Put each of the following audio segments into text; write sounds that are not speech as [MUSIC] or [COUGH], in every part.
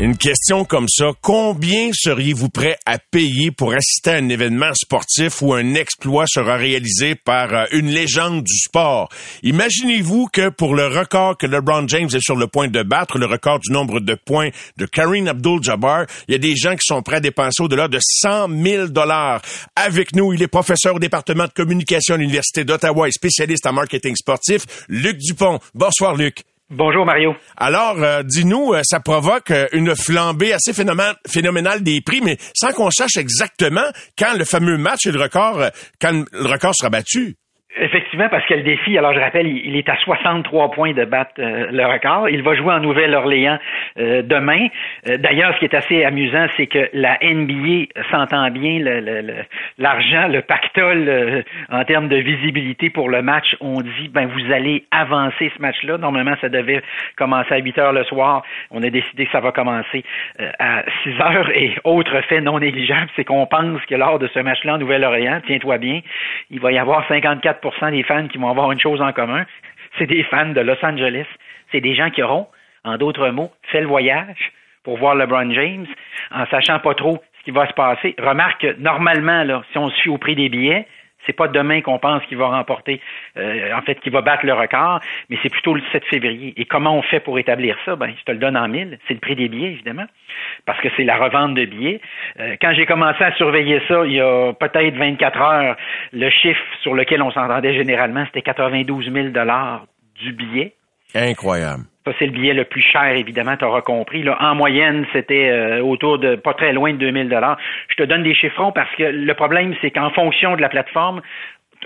Une question comme ça, combien seriez-vous prêt à payer pour assister à un événement sportif où un exploit sera réalisé par euh, une légende du sport? Imaginez-vous que pour le record que LeBron James est sur le point de battre, le record du nombre de points de Kareem Abdul-Jabbar, il y a des gens qui sont prêts à dépenser au-delà de 100 000 dollars. Avec nous, il est professeur au département de communication à l'Université d'Ottawa et spécialiste en marketing sportif, Luc Dupont. Bonsoir, Luc. Bonjour Mario. Alors, euh, dis-nous, euh, ça provoque euh, une flambée assez phénoménale des prix, mais sans qu'on sache exactement quand le fameux match et le record, quand le record sera battu. Effectivement, parce que le défi, alors je rappelle, il, est à 63 points de battre euh, le record. Il va jouer en Nouvelle-Orléans euh, demain. Euh, d'ailleurs, ce qui est assez amusant, c'est que la NBA s'entend bien l'argent, le, pactole en termes de visibilité pour le match. On dit, ben vous allez avancer ce match-là. Normalement, ça devait commencer à 8 heures le soir. On a décidé que ça va commencer à 6 heures. Et autre fait non négligeable, c'est qu'on pense que lors de ce match-là en Nouvelle-Orléans, tiens-toi bien, il va y avoir 54 des fans qui vont avoir une chose en commun, [LAUGHS] c'est des fans de Los Angeles. C'est des gens qui auront, en d'autres mots, fait le voyage pour voir LeBron James en sachant pas trop ce qui va se passer. Remarque que normalement, si on suit au prix des billets, c'est pas demain qu'on pense qu'il va remporter, euh, en fait, qu'il va battre le record, mais c'est plutôt le 7 février. Et comment on fait pour établir ça? Ben, je te le donne en mille. C'est le prix des billets, évidemment, parce que c'est la revente de billets. Euh, quand j'ai commencé à surveiller ça, il y a peut-être 24 heures, le chiffre sur lequel on s'entendait généralement, c'était 92 000 dollars du billet. Incroyable. C'est le billet le plus cher, évidemment, tu auras compris. Là, en moyenne, c'était euh, autour de pas très loin de 2000 dollars. Je te donne des chiffrons parce que le problème, c'est qu'en fonction de la plateforme,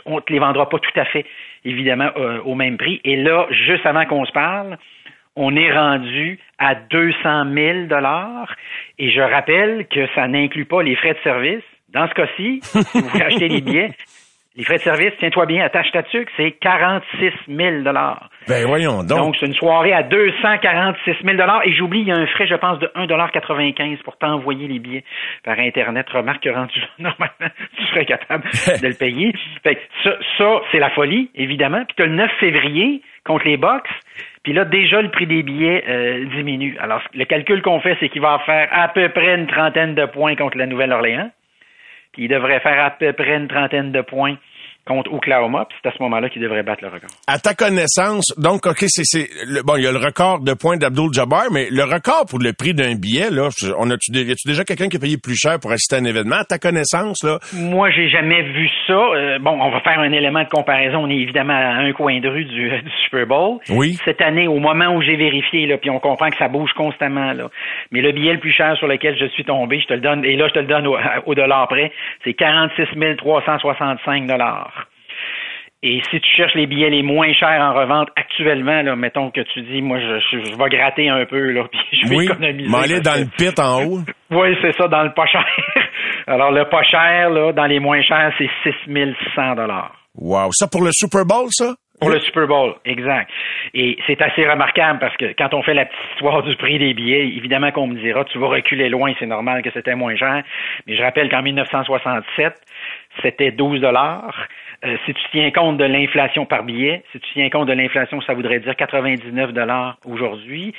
on ne te les vendra pas tout à fait, évidemment, euh, au même prix. Et là, juste avant qu'on se parle, on est rendu à 200 000 dollars. Et je rappelle que ça n'inclut pas les frais de service. Dans ce cas-ci, vous acheter les billets, [LAUGHS] les frais de service, tiens-toi bien, attache ta tuque, c'est 46 000 Ben voyons donc. Donc, c'est une soirée à 246 000 Et j'oublie, il y a un frais, je pense, de 1,95 pour t'envoyer les billets par Internet. Remarque que rendu [LAUGHS] normalement, tu serais capable [LAUGHS] de le payer. Fait ça, ça c'est la folie, évidemment. Puis tu as le 9 février contre les Box. Puis là, déjà, le prix des billets euh, diminue. Alors, le calcul qu'on fait, c'est qu'il va faire à peu près une trentaine de points contre la Nouvelle-Orléans qui devrait faire à peu près une trentaine de points contre Oklahoma, puis c'est à ce moment-là qu'il devrait battre le record. À ta connaissance, donc, OK, c'est, bon, il y a le record de points d'Abdul Jabbar, mais le record pour le prix d'un billet, là, on a-tu, y a-tu déjà quelqu'un qui a payé plus cher pour assister à un événement? À ta connaissance, là? Moi, j'ai jamais vu ça. Euh, bon, on va faire un élément de comparaison. On est évidemment à un coin de rue [LAUGHS] du, Super Bowl. Oui. Cette année, au moment où j'ai vérifié, là, puis on comprend que ça bouge constamment, là. Mais le billet le plus cher sur lequel je suis tombé, je te le donne, et là, je te le donne au, [LAUGHS] au dollar près, c'est 46 365 dollars. Et si tu cherches les billets les moins chers en revente actuellement, là, mettons que tu dis, moi, je, je, vais gratter un peu, là, [LAUGHS] puis je vais oui, économiser. aller dans le pit en haut. [LAUGHS] oui, c'est ça, dans le pas cher. [LAUGHS] Alors, le pas cher, là, dans les moins chers, c'est 6100 dollars. Wow. Ça pour le Super Bowl, ça? Pour le Super Bowl, exact. Et c'est assez remarquable parce que quand on fait la petite histoire du prix des billets, évidemment qu'on me dira, tu vas reculer loin, c'est normal que c'était moins cher. Mais je rappelle qu'en 1967, c'était 12 dollars. Euh, si tu tiens compte de l'inflation par billet, si tu tiens compte de l'inflation, ça voudrait dire 99 dollars aujourd'hui.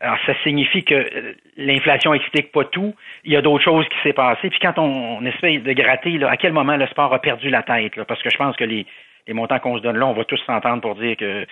Alors, ça signifie que euh, l'inflation explique pas tout. Il y a d'autres choses qui s'est passé. Puis quand on, essaie de gratter, là, à quel moment le sport a perdu la tête? Là? Parce que je pense que les, les montants qu'on se donne là, on va tous s'entendre pour dire que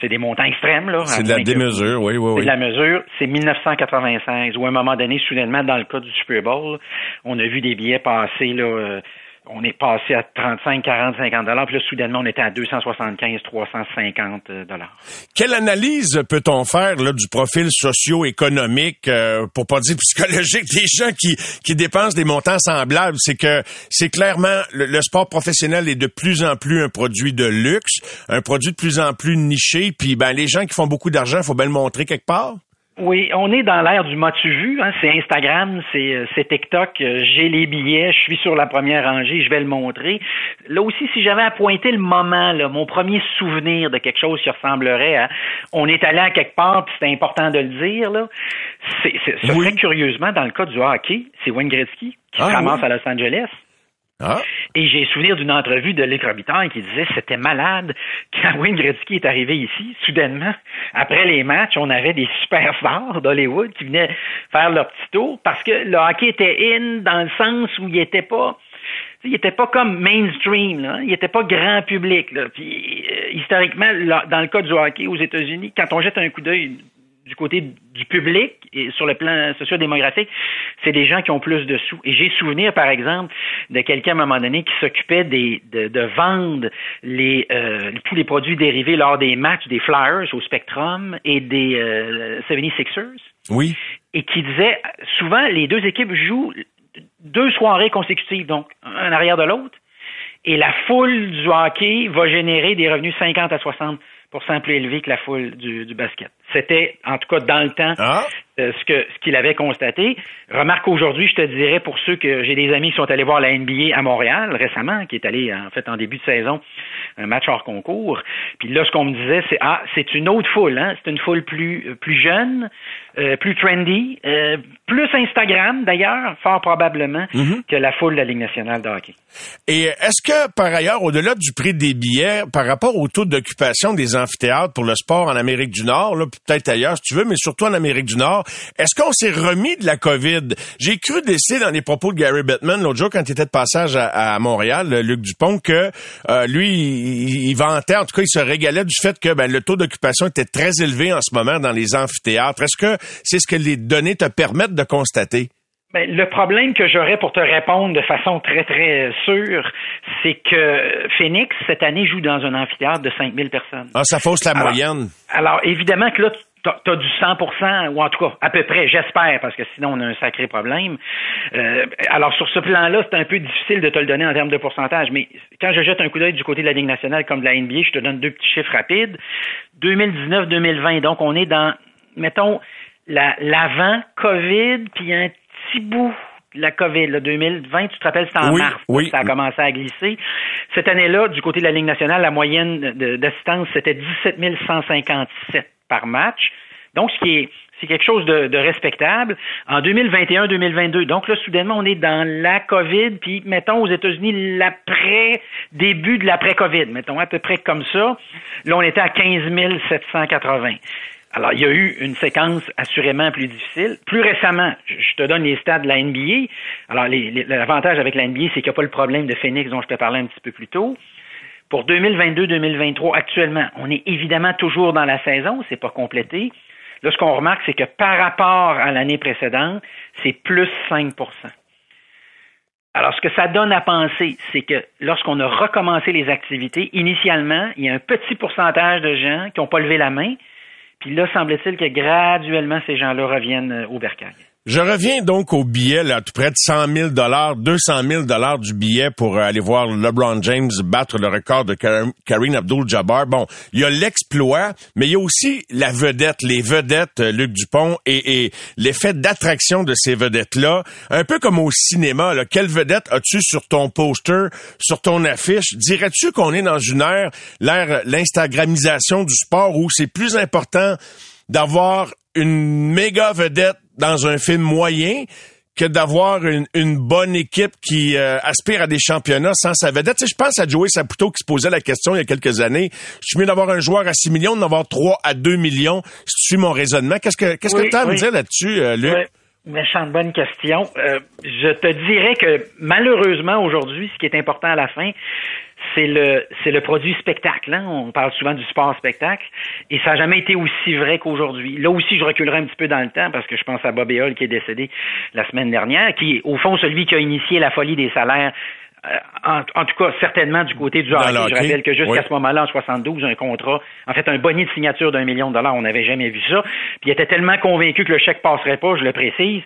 c'est des montants extrêmes. Là, c'est de la démesure, oui, oui, oui. C'est de la mesure. C'est 1996, où à un moment donné, soudainement, dans le cas du Super Bowl, on a vu des billets passer là, euh, on est passé à 35, 40, 50 dollars, puis là, soudainement, on était à 275, 350 euh, dollars. Quelle analyse peut-on faire là, du profil socio-économique, euh, pour pas dire [LAUGHS] psychologique, des gens qui, qui dépensent des montants semblables? C'est que c'est clairement, le, sport professionnel est de plus en plus un produit de luxe, un produit de plus en plus niché, puis ben les gens qui font beaucoup d'argent, il faut bien le montrer quelque part. Oui, on est dans l'ère du m'as-tu vu? Hein? C'est Instagram, c'est, euh, TikTok, euh, j'ai les billets, je suis sur la première rangée, je vais le montrer. Là aussi, si j'avais à pointer le moment, là, mon premier souvenir de quelque chose qui ressemblerait à on est allé à quelque part, puis c'est important de le dire, là, c'est, curieusement, dans le cas du hockey, c'est Wayne Gretzky qui Ah, se ramasse oui. à Los Angeles. Ah. Et j'ai souvenir d'une entrevue de Luc qui disait c'était malade quand [LAUGHS] Wayne Gretzky est arrivé ici, soudainement, après les matchs, on avait des superstars d'Hollywood qui venaient faire leur petit tour parce que le hockey était in dans le sens où il était pas il était pas comme mainstream, là. il était pas grand public. Puis, euh, historiquement, dans le cas du hockey aux États-Unis, quand on jette un coup d'œil du côté du public et sur le plan socio-démographique, c'est des gens qui ont plus de sous. Et j'ai souvenir, par exemple, de quelqu'un à un moment donné qui s'occupait des, de, de vendre les, euh, tous les produits dérivés lors des matchs des Flyers au Spectrum et des euh, 76ers Oui. et qui disait souvent les deux équipes jouent deux soirées consécutives, donc un en arrière de l'autre, et la foule du hockey va générer des revenus 50 à 60% plus élevés que la foule du, du basket. C'était, en tout cas, dans le temps, Ah. Euh, ce que ce qu'il avait constaté. Remarque aujourd'hui, je te dirais pour ceux que j'ai des amis qui sont allés voir la NBA à Montréal récemment, qui est allé en fait en début de saison, un match hors concours. Puis là, ce qu'on me disait, c'est ah, c'est une autre foule, hein. C'est une foule plus plus jeune, euh, plus trendy, euh, plus Instagram d'ailleurs, fort probablement que la foule de la Ligue nationale de hockey. Et est-ce que, par ailleurs, au-delà du prix des billets, par rapport au taux d'occupation des amphithéâtres pour le sport en Amérique du Nord, là, peut-être ailleurs si tu veux, mais surtout en Amérique du Nord, est-ce qu'on s'est remis de la COVID? J'ai cru décider dans les propos de Gary Bettman l'autre jour quand il était de passage à, à Montréal, le Luc Dupont, que euh, lui, il, il vantait, en tout cas, il se régalait du fait que ben, le taux d'occupation était très élevé en ce moment dans les amphithéâtres. Est-ce que c'est ce que les données te permettent de constater? Ben, le problème que j'aurais pour te répondre de façon très, très sûre, c'est que Phoenix, cette année, joue dans un amphithéâtre de 5000 personnes. Ah, ça fausse la Alors- moyenne. Alors, évidemment que là, tu as du 100% ou en tout cas, à peu près, j'espère, parce que sinon, on a un sacré problème. Euh, alors, sur ce plan-là, c'est un peu difficile de te le donner en termes de pourcentage, mais quand je jette un coup d'œil du côté de la Ligue nationale comme de la NBA, je te donne deux petits chiffres rapides. 2019-2020, donc on est dans, mettons, la- l'avant-COVID, puis un petit bout la COVID, là, 2020, tu te rappelles, c'était en Oui, mars, oui. ça a commencé à glisser. Cette année-là, du côté de la Ligue nationale, la moyenne d'assistance, c'était 17 157 par match. Donc, ce qui est, c'est quelque chose de, de respectable. En 2021-2022, donc là, soudainement, on est dans la COVID, puis mettons aux États-Unis l'après, début de l'après-COVID, mettons à peu près comme ça. Là, on était à 15 780. Alors, il y a eu une séquence assurément plus difficile. Plus récemment, je te donne les stats de la NBA. Alors, l'avantage avec la NBA, c'est qu'il n'y a pas le problème de Phoenix dont je te parlais un petit peu plus tôt. Pour 2022-2023, actuellement, on est évidemment toujours dans la saison, c'est pas complété. Là, ce qu'on remarque, c'est que par rapport à l'année précédente, c'est plus 5% alors, ce que ça donne à penser, c'est que lorsqu'on a recommencé les activités, initialement, il y a un petit pourcentage de gens qui n'ont pas levé la main. Puis là, semble-t-il que graduellement, ces gens-là reviennent euh, au bercail. Je reviens donc au billet, là, tout près de 100 000 200 000 du billet pour euh, aller voir LeBron James battre le record de Kar- Karine Abdul-Jabbar. Bon, il y a l'exploit, mais il y a aussi la vedette, les vedettes, euh, Luc Dupont, et, et l'effet d'attraction de ces vedettes-là. Un peu comme au cinéma, là. Quelle vedette as-tu sur ton poster, sur ton affiche? Dirais-tu qu'on est dans une ère, l'ère, l'instagramisation du sport où c'est plus important d'avoir une méga vedette dans un film moyen que d'avoir une, une bonne équipe qui euh, aspire à des championnats sans sa vedette. Tu sais, je pense à Joey Saputo qui se posait la question il y a quelques années. Je suis mieux d'avoir un joueur à 6 millions, d'en avoir 3 à 2 millions, si tu suis mon raisonnement? Qu'est-ce que qu'est-ce Oui, que tu as à me dire là-dessus, euh, Luc? Méchante bonne question. Euh, je te dirais que malheureusement aujourd'hui, ce qui est important à la fin, c'est le c'est le produit spectacle. hein. On parle souvent du sport spectacle et ça n'a jamais été aussi vrai qu'aujourd'hui. Là aussi, je reculerai un petit peu dans le temps parce que je pense à Bob Hall qui est décédé la semaine dernière, qui est au fond celui qui a initié la folie des salaires. Euh, En, en tout cas, certainement du côté du hockey. Je rappelle que jusqu'à oui. ce moment-là, en 72, un contrat, en fait, un bonnet de signature d'un million de dollars, on n'avait jamais vu ça. Puis il était tellement convaincu que le chèque passerait pas, je le précise.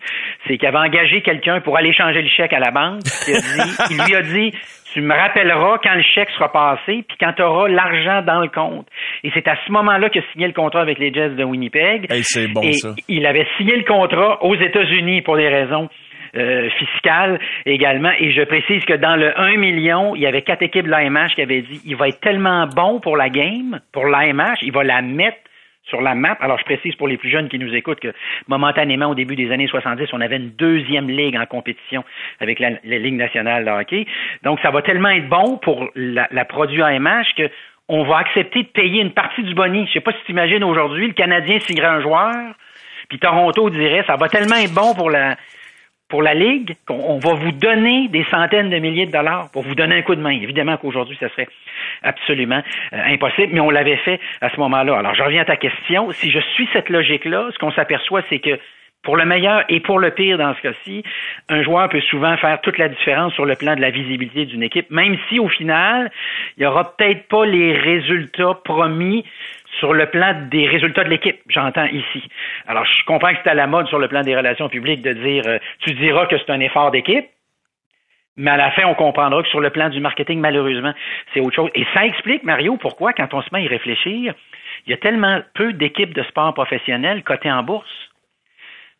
c'est qu'il avait engagé quelqu'un pour aller changer le chèque à la banque. [LAUGHS] Il, lui a dit, tu me rappelleras quand le chèque sera passé, puis quand tu auras l'argent dans le compte. Et c'est à ce moment-là qu'il a signé le contrat avec les Jets de Winnipeg. c'est bon, et ça. Il avait signé le contrat aux États-Unis pour des raisons euh, fiscales également. Et je précise que dans le 1 million, il y avait quatre équipes de l'AMH qui avaient dit il va être tellement bon pour la game, pour l'AMH, il va la mettre sur la map. Alors, je précise pour les plus jeunes qui nous écoutent que momentanément, au début des années 70, on avait une deuxième ligue en compétition avec la, Ligue nationale de hockey. Donc, ça va tellement être bon pour la, la produit AMH que on va accepter de payer une partie du boni. Je sais pas si tu imagines aujourd'hui, le Canadien signerait un joueur, puis Toronto dirait ça va tellement être bon pour la pour la Ligue qu'on va vous donner des centaines de milliers de dollars pour vous donner un coup de main. Évidemment qu'aujourd'hui, ça serait absolument euh, impossible, mais on l'avait fait à ce moment-là. Alors, je reviens à ta question. Si je suis cette logique-là, ce qu'on s'aperçoit, c'est que pour le meilleur et pour le pire dans ce cas-ci, un joueur peut souvent faire toute la différence sur le plan de la visibilité d'une équipe, même si au final, il n'y aura peut-être pas les résultats promis sur le plan des résultats de l'équipe, j'entends ici. Alors, je comprends que c'est à la mode sur le plan des relations publiques de dire, euh, tu diras que c'est un effort d'équipe, mais à la fin, on comprendra que sur le plan du marketing, malheureusement, c'est autre chose. Et ça explique, Mario, pourquoi, quand on se met à y réfléchir, il y a tellement peu d'équipes de sport professionnelles cotées en bourse.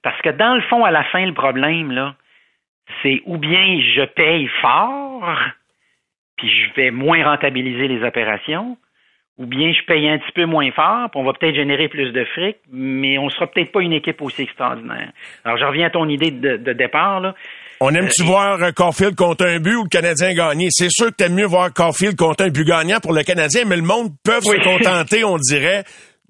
Parce que dans le fond, à la fin, le problème, là, c'est ou bien je paye fort, puis je vais moins rentabiliser les opérations, ou bien je paye un petit peu moins fort, puis on va peut-être générer plus de fric, mais on sera peut-être pas une équipe aussi extraordinaire. Alors, je reviens à ton idée de, départ. Là. On aime-tu euh, voir euh, Caulfield contre un but ou le Canadien gagner? C'est sûr que t'aimes mieux voir Caulfield contre un but gagnant pour le Canadien, mais le monde peut se contenter, [LAUGHS] on dirait,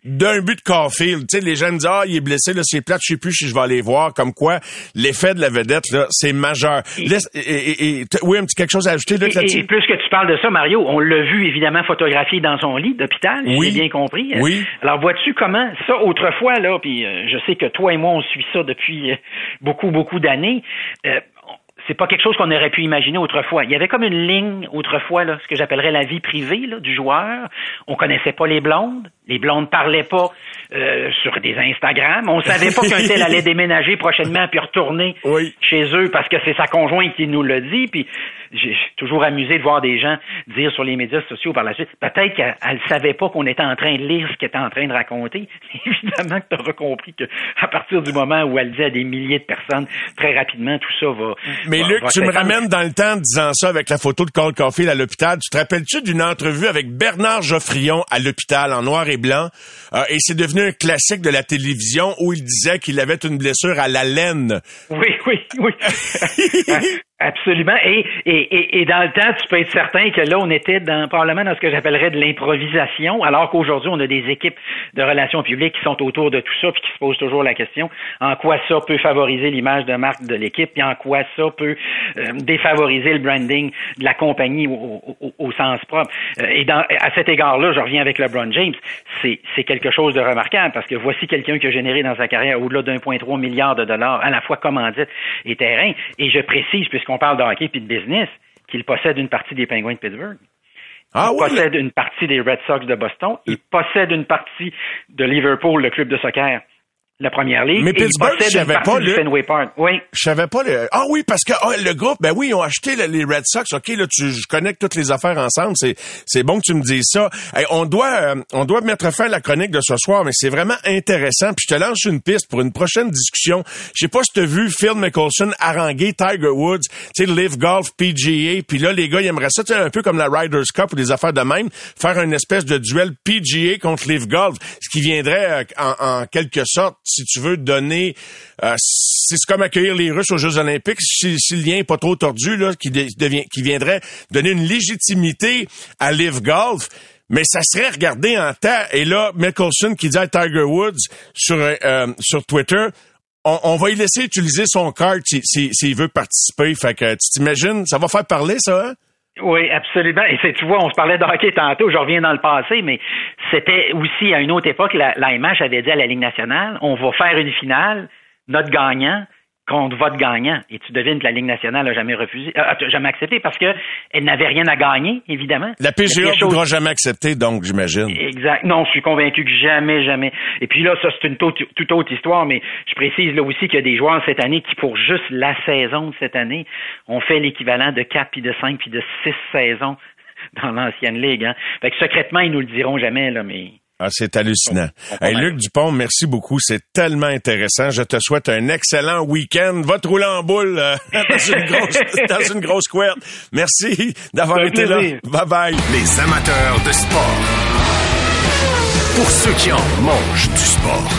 d'un but de Caulfield. Tu sais, les gens me disent, ah, il est blessé, là, c'est plate, je sais plus si je vais aller voir. Comme quoi, l'effet de la vedette, là, c'est majeur. Et, oui, un petit quelque chose à ajouter, là, et, plus que tu parles de ça, Mario, on l'a vu, évidemment, photographié dans son lit d'hôpital, oui. j'ai bien compris. Oui. Alors, vois-tu comment, ça, autrefois, là, puis euh, je sais que toi et moi, on suit ça depuis euh, beaucoup, beaucoup d'années, euh, c'est pas quelque chose qu'on aurait pu imaginer autrefois. Il y avait comme une ligne autrefois, là, ce que j'appellerais la vie privée là, du joueur. On connaissait pas les blondes. Les blondes parlaient pas euh, sur des Instagram. On savait pas qu'un tel allait [LAUGHS] déménager prochainement puis retourner chez eux parce que c'est sa conjointe qui nous l'a dit. Puis j'ai toujours amusé de voir des gens dire sur les médias sociaux par la suite, peut-être qu'elle ne savait pas qu'on était en train de lire ce qu'elle était en train de raconter. [LAUGHS] Évidemment que tu auras compris qu'à partir du moment où elle dit à des milliers de personnes, très rapidement, tout ça va. Mais Luc, tu me ramènes dans le temps en disant ça avec la photo de Carl Caulfield à l'hôpital. Tu te rappelles-tu d'une entrevue avec Bernard Geoffrion à l'hôpital en noir et blanc? Euh, et c'est devenu un classique de la télévision où il disait qu'il avait une blessure à la laine. Oui, oui, oui. [LAUGHS] Absolument. Et, et, et, dans le temps, tu peux être certain que là, on était dans, probablement dans ce que j'appellerais de l'improvisation, alors qu'aujourd'hui, on a des équipes de relations publiques qui sont autour de tout ça, puis qui se posent toujours la question en quoi ça peut favoriser l'image de marque de l'équipe, puis en quoi ça peut euh, défavoriser le branding de la compagnie au, au, sens propre. Euh, et dans, à cet égard-là, je reviens avec LeBron James, c'est, c'est quelque chose de remarquable, parce que voici quelqu'un qui a généré dans sa carrière au-delà d'1,3 milliard de dollars, à la fois commandite et terrain. Et je précise, puisque qu'on parle de hockey puis de business, qu'il possède une partie des Penguins de Pittsburgh. Ah, il possède une partie des Red Sox de Boston. Il possède une partie de Liverpool, le club de soccer la première ligue. Mais Pittsburgh, je savais pas le. Fenway Park. Oui. Je savais pas le. Ah oui, parce que ah, le groupe, ben oui, ils ont acheté les Red Sox. Ok, là, tu, je connecte toutes les affaires ensemble. C'est, c'est bon que tu me dises ça. on doit, euh, on doit mettre fin à la chronique de ce soir, mais c'est vraiment intéressant. Puis je te lance une piste pour une prochaine discussion. Je sais pas si tu as vu Phil Mickelson haranguer Tiger Woods, tu sais, Live Golf, PGA. Puis là, les gars, ils aimeraient ça, tu un peu comme la Riders Cup ou des affaires de même, faire une espèce de duel PGA contre Live Golf, ce qui viendrait euh, en, en quelque sorte, si tu veux, donner euh, c'est comme accueillir les Russes aux Jeux Olympiques. Si, le lien n'est pas trop tordu, là, qui, devient, qui viendrait donner une légitimité à Live Golf. Mais ça serait regardé en temps. Et là, Mickelson qui dit à Tiger Woods sur, euh, sur Twitter, on, va y laisser utiliser son card s'il veut participer. Fait que tu t'imagines, ça va faire parler ça, hein? Oui, absolument. Et tu vois, on se parlait de hockey tantôt, je reviens dans le passé, mais c'était aussi à une autre époque, la, la avait dit à la Ligue nationale, on va faire une finale, notre gagnant contre vote gagnant. Et tu devines que la Ligue nationale n'a jamais refusé, euh, jamais accepté parce qu'elle n'avait rien à gagner, évidemment. La PGA ne voudra jamais accepter, donc, j'imagine. Exact. Non, je suis convaincu que jamais, jamais. Et puis là, ça, c'est une toute autre histoire, mais je précise là aussi qu'il y a des joueurs cette année qui, pour juste la saison de cette année, ont fait l'équivalent de 4 puis de 5 puis de 6 saisons [LAUGHS] dans l'ancienne ligue. Hein. Fait que secrètement, ils nous le diront jamais, là, mais ah, c'est hallucinant. Hey, Luc Dupont, merci beaucoup. C'est tellement intéressant. Je te souhaite un excellent week-end. Va te rouler en boule euh, [LAUGHS] dans, une grosse, dans une grosse couette. Merci d'avoir été là. Bye bye. Les amateurs de sport. Pour ceux qui en mangent du sport.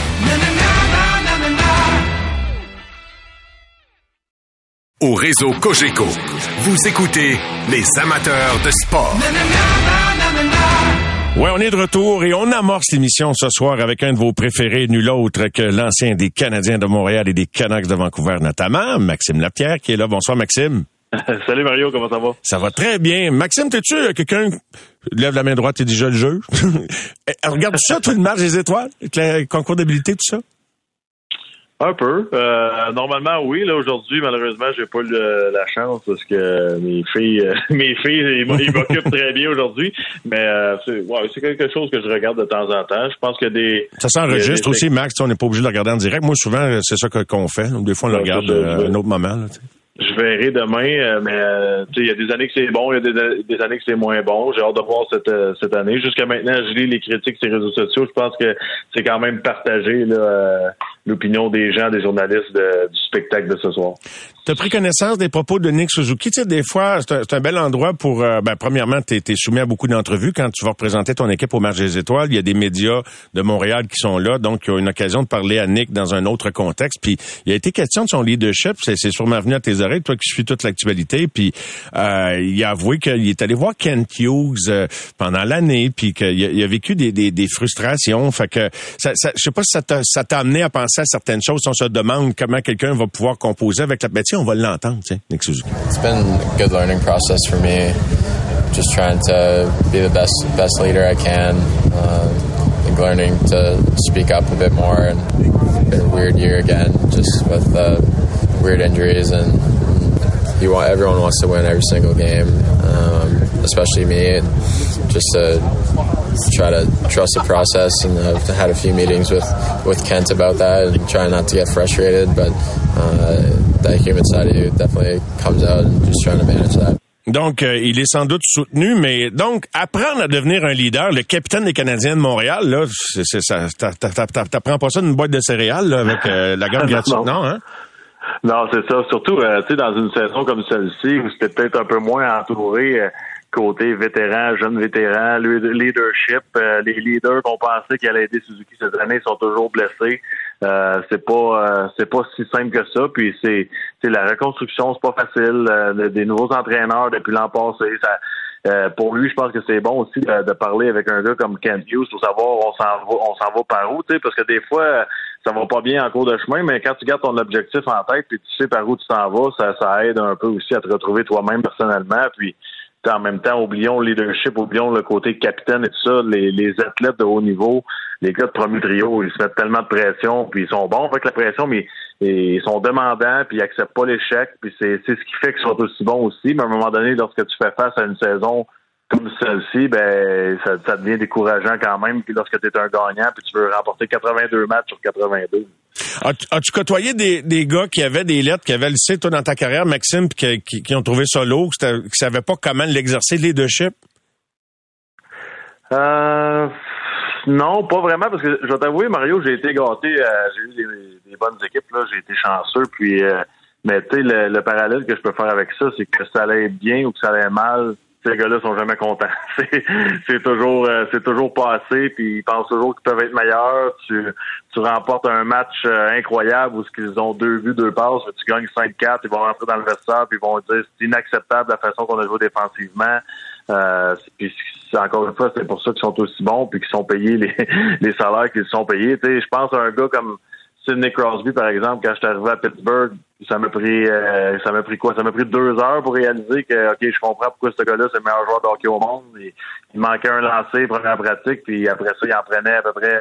Au réseau Cogeco, vous écoutez les amateurs de sport. Ouais, on est de retour et on amorce l'émission ce soir avec un de vos préférés, nul autre que l'ancien des Canadiens de Montréal et des Canucks de Vancouver notamment, Maxime Lapierre, qui est là. Bonsoir, Maxime. [LAUGHS] Salut Mario, comment ça va? Ça va très bien. Maxime, t'es-tu euh, quelqu'un lève la main droite et déjà le jeu? [LAUGHS] Eh, regarde ça, tout le match des étoiles, avec le concours d'habilité, tout ça? Un peu. Euh, normalement, oui. Là aujourd'hui, malheureusement, j'ai pas eu la chance parce que mes filles, euh, [LAUGHS] mes filles, ils m'occupent [LAUGHS] très bien aujourd'hui. Mais euh, c'est quelque chose que je regarde de temps en temps. Je pense que des. Ça s'enregistre aussi, Max. On n'est pas obligé de le regarder en direct. Moi, souvent, c'est ça qu'on fait. Des fois, on le regarde à un autre moment. Là, je verrai demain, euh, mais euh, il y a des années que c'est bon, il y a des, années que c'est moins bon. J'ai hâte de voir cette, euh, cette année. Jusqu'à maintenant, je lis les critiques sur les réseaux sociaux. Je pense que c'est quand même partagé l'opinion des gens, des journalistes du spectacle de ce soir. Tu as pris connaissance des propos de Nick Suzuki? Tu sais, des fois, c'est un, bel endroit pour... ben, premièrement, tu es, soumis à beaucoup d'entrevues. Quand tu vas représenter ton équipe au Marge des Étoiles, il y a des médias de Montréal qui sont là, donc il y a une occasion de parler à Nick dans un autre contexte. Puis il a été question de son leadership. C'est sûrement venu à tes oreilles, toi qui suis toute l'actualité. Puis euh, il a avoué qu'il est allé voir Kent Hughes euh, pendant l'année, puis qu'il a, vécu des, des, frustrations. Fait que ça, ça, je sais pas si ça t'a amené à penser à certaines choses. On se demande comment quelqu'un va pouvoir composer avec la On va l'entendre, Nick Suzuki. It's been a good learning process for me. Just trying to be the best best leader I can. Uh, learning to speak up a bit more and a weird year again just with uh, weird injuries and you want everyone wants to win every single game, um, especially me. And just to try to trust the process, and I've had a few meetings with with Kent about that, and try not to get frustrated. But uh, that human side of you definitely comes out, and just trying to manage that. Donc, euh, il est sans doute soutenu, mais donc, apprendre à devenir un leader, le capitaine des Canadiens de Montréal, là, c'est ça, t'apprends pas ça d'une boîte de céréales, là, avec euh, la gamme gratuite, non, hein? Non, c'est ça. Surtout, euh, tu sais, dans une saison comme celle-ci, où c'était peut-être un peu moins entouré euh, côté vétéran, jeune vétéran, leadership. Euh, les leaders qu'on pensait qui allaient aider Suzuki cette année sont toujours blessés. c'est pas c'est pas si simple que ça. Puis c'est la reconstruction, c'est pas facile. des nouveaux entraîneurs depuis l'an passé, ça euh, pour lui, je pense que c'est bon aussi de, parler avec un gars comme Ken Hughes pour savoir on s'en va, on s'en va par où, parce que des fois, ça va pas bien en cours de chemin, mais quand tu gardes ton objectif en tête puis tu sais par où tu t'en vas, ça, ça aide un peu aussi à te retrouver toi-même personnellement. Puis en même temps, oublions le leadership, oublions le côté capitaine et tout ça. Les, les athlètes de haut niveau, les gars de premier trio, ils se mettent tellement de pression, puis ils sont bons avec la pression, mais ils sont demandants, puis ils acceptent pas l'échec, puis c'est ce qui fait qu'ils sont aussi bons aussi. Mais à un moment donné, lorsque tu fais face à une saison comme celle-ci, ben ça, ça, devient décourageant quand même. Puis lorsque tu es un gagnant, puis tu veux remporter 82 matchs sur 82. As-tu côtoyé des, des gars qui avaient des lettres, qui avaient lycée, toi, dans ta carrière, Maxime, puis qui, qui, ont trouvé ça lourd, qui ne savaient pas comment l'exercer, le leadership? Euh, non, pas vraiment, parce que je vais t'avouer, Mario, j'ai été gâté, euh, j'ai eu des, bonnes équipes, là, j'ai été chanceux, puis euh, mais tu sais, le, le, parallèle que je peux faire avec ça, c'est que ça allait bien ou que ça allait mal, ces gars-là sont jamais contents. [LAUGHS] c'est toujours euh, c'est toujours passé, puis ils pensent toujours qu'ils peuvent être meilleurs. Tu, tu remportes un match euh, incroyable où ils ont deux vues, deux passes, tu gagnes 5-4, ils vont rentrer dans le vestiaire, puis ils vont dire c'est inacceptable la façon qu'on a joué défensivement. Euh, puis encore une fois, c'est pour ça qu'ils sont aussi bons, puis qu'ils sont payés les, [LAUGHS] les salaires qu'ils sont payés. Tu sais, je pense à un gars comme Sidney Crosby, par exemple, quand je suis arrivé à Pittsburgh, ça m'a pris euh, ça m'a pris quoi? Ça m'a pris deux heures pour réaliser que OK, je comprends pourquoi ce gars-là, c'est le meilleur joueur de au monde. il manquait un lancer, première pratique, puis après ça, il en prenait à peu près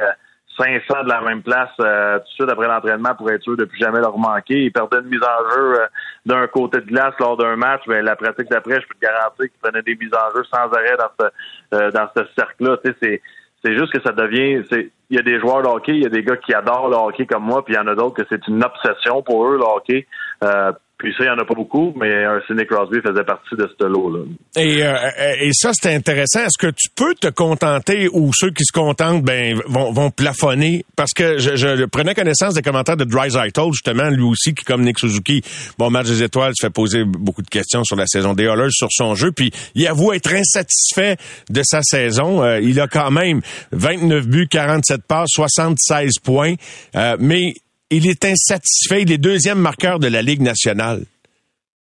500 de la même place euh, tout de suite après l'entraînement pour être sûr de plus jamais leur manquer. Il perdait une mise en jeu euh, d'un côté de glace lors d'un match, mais la pratique d'après, je peux te garantir qu'il prenait des mises en jeu sans arrêt dans ce euh, dans ce cercle-là. Tu sais, c'est c'est juste que ça devient, il y a des joueurs de hockey, il y a des gars qui adorent le hockey comme moi, puis il y en a d'autres que c'est une obsession pour eux le hockey. Euh, puis ça, il n'y en a pas beaucoup, mais un Sidney Crosby faisait partie de ce lot-là. Et, euh, et ça, c'est intéressant. Est-ce que tu peux te contenter ou ceux qui se contentent ben, vont, vont plafonner? Parce que je, prenais connaissance des commentaires de Dreisaitl, justement, lui aussi, qui, comme Nick Suzuki, bon match des étoiles, se fait poser beaucoup de questions sur la saison des Oilers, sur son jeu, puis il avoue être insatisfait de sa saison. Euh, il a quand même 29 buts, 47 passes, 76 points, euh, mais il est insatisfait. Il est deuxième marqueur de la Ligue nationale.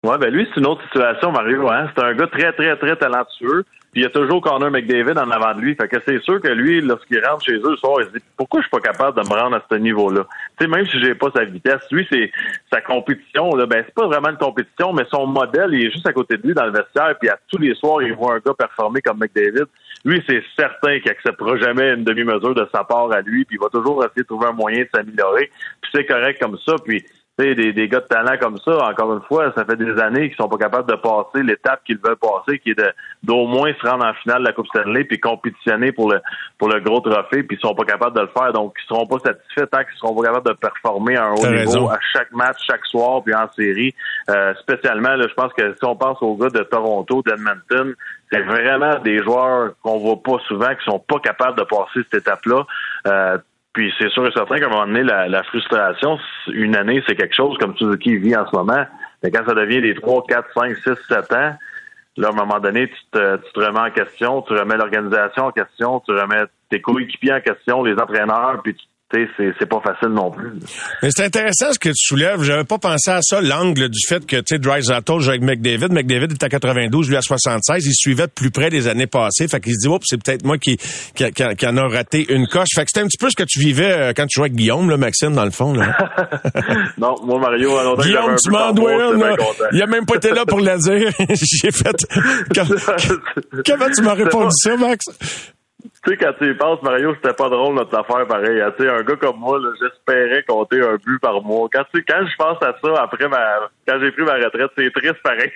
Ouais, ben lui, c'est une autre situation, Mario. Hein? C'est un gars très, très, très talentueux. Puis il y a toujours Connor McDavid en avant de lui. Fait que c'est sûr que lui, lorsqu'il rentre chez eux le soir, il se dit pourquoi je suis pas capable de me rendre à ce niveau-là? Tu sais, même si j'ai pas sa vitesse, lui, c'est sa compétition, là, ben c'est pas vraiment une compétition, mais son modèle, il est juste à côté de lui dans le vestiaire, puis à tous les soirs, il voit un gars performer comme McDavid. Lui, c'est certain qu'il acceptera jamais une demi-mesure de sa part à lui, puis il va toujours essayer de trouver un moyen de s'améliorer. Puis c'est correct comme ça. Puis des, des gars de talent comme ça, encore une fois, ça fait des années qu'ils sont pas capables de passer l'étape qu'ils veulent passer, qui est de d'au moins se rendre en finale de la Coupe Stanley puis compétitionner pour le pour le gros trophée, puis ils sont pas capables de le faire, donc ils seront pas satisfaits tant qu'ils seront pas capables de performer à un haut niveau à chaque match, chaque soir, puis en série. Euh, spécialement, là, je pense que si on pense aux gars de Toronto, d'Edmonton, c'est vraiment des joueurs qu'on voit pas souvent, qui sont pas capables de passer cette étape-là. Euh, puis c'est sûr et certain qu'à un moment donné, la, frustration, une année, c'est quelque chose comme Suzuki vit en ce moment. Mais quand ça devient des 3, 4, 5, 6, 7 ans, là, à un moment donné, tu te, tu te remets en question, tu remets l'organisation en question, tu remets tes coéquipiers en question, les entraîneurs, puis tu c'est pas facile non plus. Mais c'est intéressant ce que tu soulèves. J'avais pas pensé à ça, l'angle du fait que, tu sais, Drysdale joue avec McDavid. McDavid est à 92, lui à 76. Il suivait de plus près des années passées. Fait qu'il se dit, oh, c'est peut-être moi qui, qui, qui, en a raté une coche. Fait que c'était un petit peu ce que tu vivais euh, quand tu jouais avec Guillaume, là, Maxime, dans le fond, là. [LAUGHS] non, moi, Mario, Guillaume, tu m'en dois Il a même pas été là pour le dire. [LAUGHS] J'ai fait, [LAUGHS] comment tu m'as répondu ça, Max? Tu sais, quand tu y penses, Mario, c'était pas drôle notre affaire pareil. Tu sais, un gars comme moi, j'espérais compter un but par mois. Quand, quand je pense à ça, après ma, quand j'ai pris ma retraite, c'est triste pareil.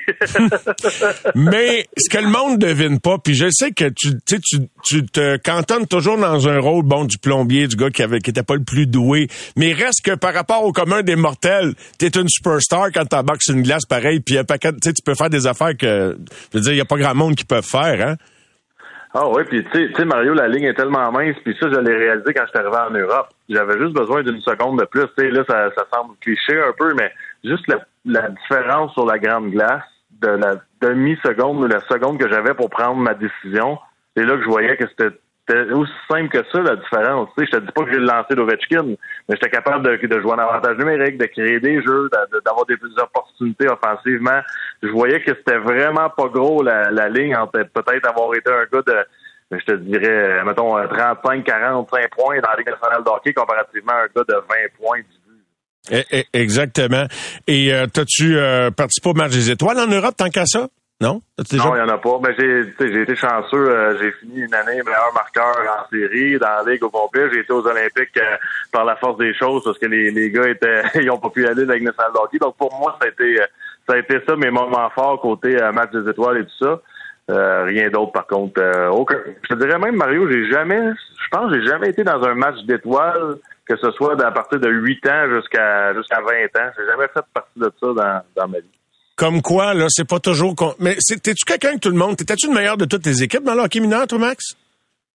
[LAUGHS] Mais ce que le monde devine pas, puis je sais que tu, tu, tu te cantonnes toujours dans un rôle, bon, du plombier, du gars qui avait, qui était pas le plus doué. Mais reste que par rapport au commun des mortels, t'es une superstar quand t'embarques sur une glace pareil, puis tu tu peux faire des affaires que, je veux dire, il y a pas grand monde qui peut faire, hein. Ah oui, puis tu sais, Mario, la ligne est tellement mince, puis ça, je l'ai réalisé quand je suis arrivé en Europe. J'avais juste besoin d'une seconde de plus. Sais, là, ça, ça semble cliché un peu, mais juste la, la différence sur la grande glace de la demi-seconde ou la seconde que j'avais pour prendre ma décision, c'est là que je voyais que c'était c'était aussi simple que ça, la différence. Tu sais, je te dis pas que j'ai lancé d'Ovechkin, mais j'étais capable de, de, jouer en avantage numérique, de créer des jeux, d'avoir des, opportunités offensivement. Je voyais que c'était vraiment pas gros la, la ligne entre peut-être avoir été un gars de je te dirais, mettons, 35, 45 points dans la Ligue nationale de hockey comparativement à un gars de 20 points. Eh, eh, exactement. Et euh, t'as-tu euh, participé au match des étoiles en Europe tant qu'à ça? Non? Non, il n'y en a pas. Mais j'ai, j'ai été chanceux. Euh, j'ai fini une année meilleur marqueur en série dans la Ligue au. J'ai été aux Olympiques euh, par la force des choses parce que les, les gars étaient [LAUGHS] ils ont pas pu aller de hockey. Donc pour moi, ça a été ça a été ça mes moments forts côté euh, match des étoiles et tout ça. rien d'autre par contre. aucun. Je te dirais même Mario, j'ai jamais je pense j'ai jamais été dans un match d'étoiles que ce soit à partir de 8 ans jusqu'à jusqu'à 20 ans. J'ai jamais fait partie de ça dans, dans ma vie. Comme quoi, là, c'est pas toujours... Mais t'es-tu quelqu'un que tout le monde... T'étais-tu le meilleur de toutes tes équipes dans le hockey mineur, toi, Max?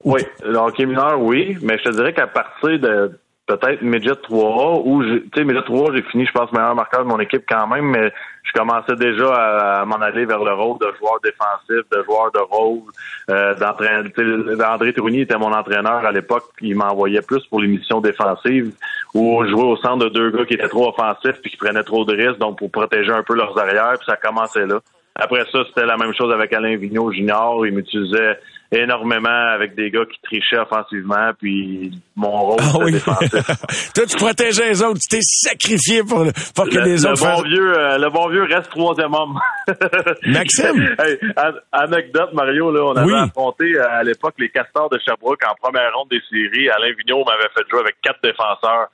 Oui, le hockey mineur, oui, mais je te dirais qu'à partir de peut-être Midget 3 ou tu sais Midget 3 j'ai fini je pense meilleur marqueur de mon équipe quand même mais je commençais déjà à, m'en aller vers le rôle de joueur défensif de joueur de rôle euh, André Tournier était mon entraîneur à l'époque il m'envoyait plus pour les missions défensives ou jouer au centre de deux gars qui étaient trop offensifs puis qui prenaient trop de risques donc pour protéger un peu leurs arrières puis ça commençait là Après ça, c'était la même chose avec Alain Vigneault Junior. Il m'utilisait énormément avec des gars qui trichaient offensivement, puis mon rôle, Ah oui. défensif. [LAUGHS] Toi, tu protégeais les autres. Tu t'es sacrifié pour, pour que Le, les le autres bon fassent... vieux, euh, le bon vieux reste troisième homme. [LAUGHS] Maxime? Hey, an- anecdote, Mario, là, on avait Oui. affronté euh, à l'époque les Castors de Sherbrooke en première ronde des séries. Alain Vigneault m'avait fait jouer avec quatre défenseurs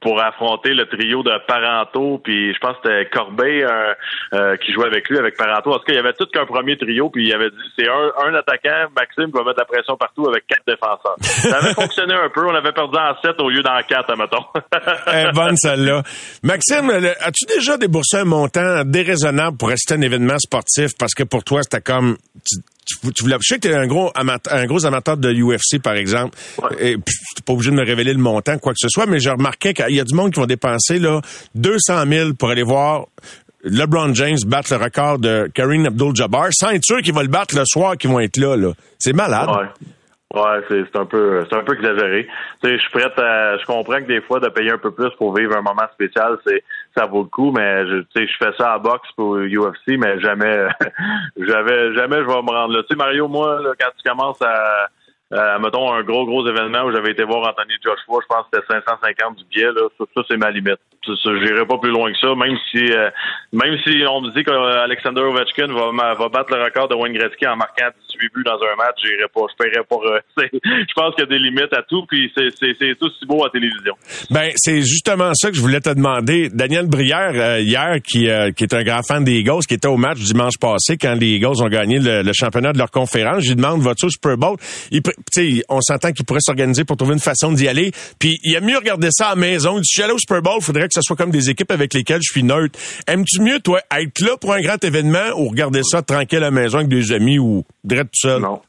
pour affronter le trio de Parenteau, puis je pense que c'était Corbeil euh, euh, qui jouait avec lui, avec Parenteau. En tout cas, il y avait tout qu'un premier trio, puis il avait dit c'est un, un attaquant, Maxime, qui va mettre la pression partout avec quatre défenseurs. Ça avait [LAUGHS] fonctionné un peu, on avait perdu en sept au lieu d'en quatre, admettons. Elle est bonne, celle-là. Maxime, as-tu déjà déboursé un montant déraisonnable pour rester un événement sportif? Parce que pour toi, c'était comme... Tu, tu, tu voulais, je sais que tu es un gros, amateur, un gros amateur de UFC, par exemple. Ouais. Et puis, t'es pas obligé de me révéler le montant, quoi que ce soit, mais j'ai remarqué qu'il y a du monde qui vont dépenser là, 200 000 pour aller voir LeBron James battre le record de Kareem Abdul-Jabbar sans être sûr qu'il va le battre le soir qu'ils vont être là. là. C'est malade. Ouais. Ouais, c'est c'est un peu c'est un peu exagéré. Tu sais, je suis prête à je comprends que des fois de payer un peu plus pour vivre un moment spécial, c'est ça vaut le coup, mais je sais, je fais ça à boxe pour UFC, mais jamais [LAUGHS] jamais jamais je vais me rendre là. Tu sais Mario, moi là, quand tu commences à euh, mettons un gros gros événement où j'avais été voir Anthony Joshua, je pense que c'était 550 du billet là, ça, ça, c'est ma limite. J'irai pas plus loin que ça, même si euh, même si on me dit qu'Alexander Ovechkin va, va battre le record de Wayne Gretzky en marquant 18 buts dans un match, j'irai pas, je paierai pas. euh, [LAUGHS] je pense qu'il y a des limites à tout, puis c'est tout si beau à la télévision. Ben, c'est justement ça que je voulais te demander. Daniel Brière, euh, hier, qui, euh, qui est un grand fan des Eagles, qui était au match dimanche passé quand les Eagles ont gagné le, le championnat de leur conférence, je lui demande, vas-tu Super Bowl? Sais, on s'entend qu'il pourrait s'organiser pour trouver une façon d'y aller. Puis, il a mieux regarder ça à la maison. Il dit, si j'allais au Super Bowl, il faudrait que ce soit comme des équipes avec lesquelles je suis neutre. Aimes-tu mieux, toi, être là pour un grand événement ou regarder ça tranquille à la maison avec des amis ou direct tout seul? Non.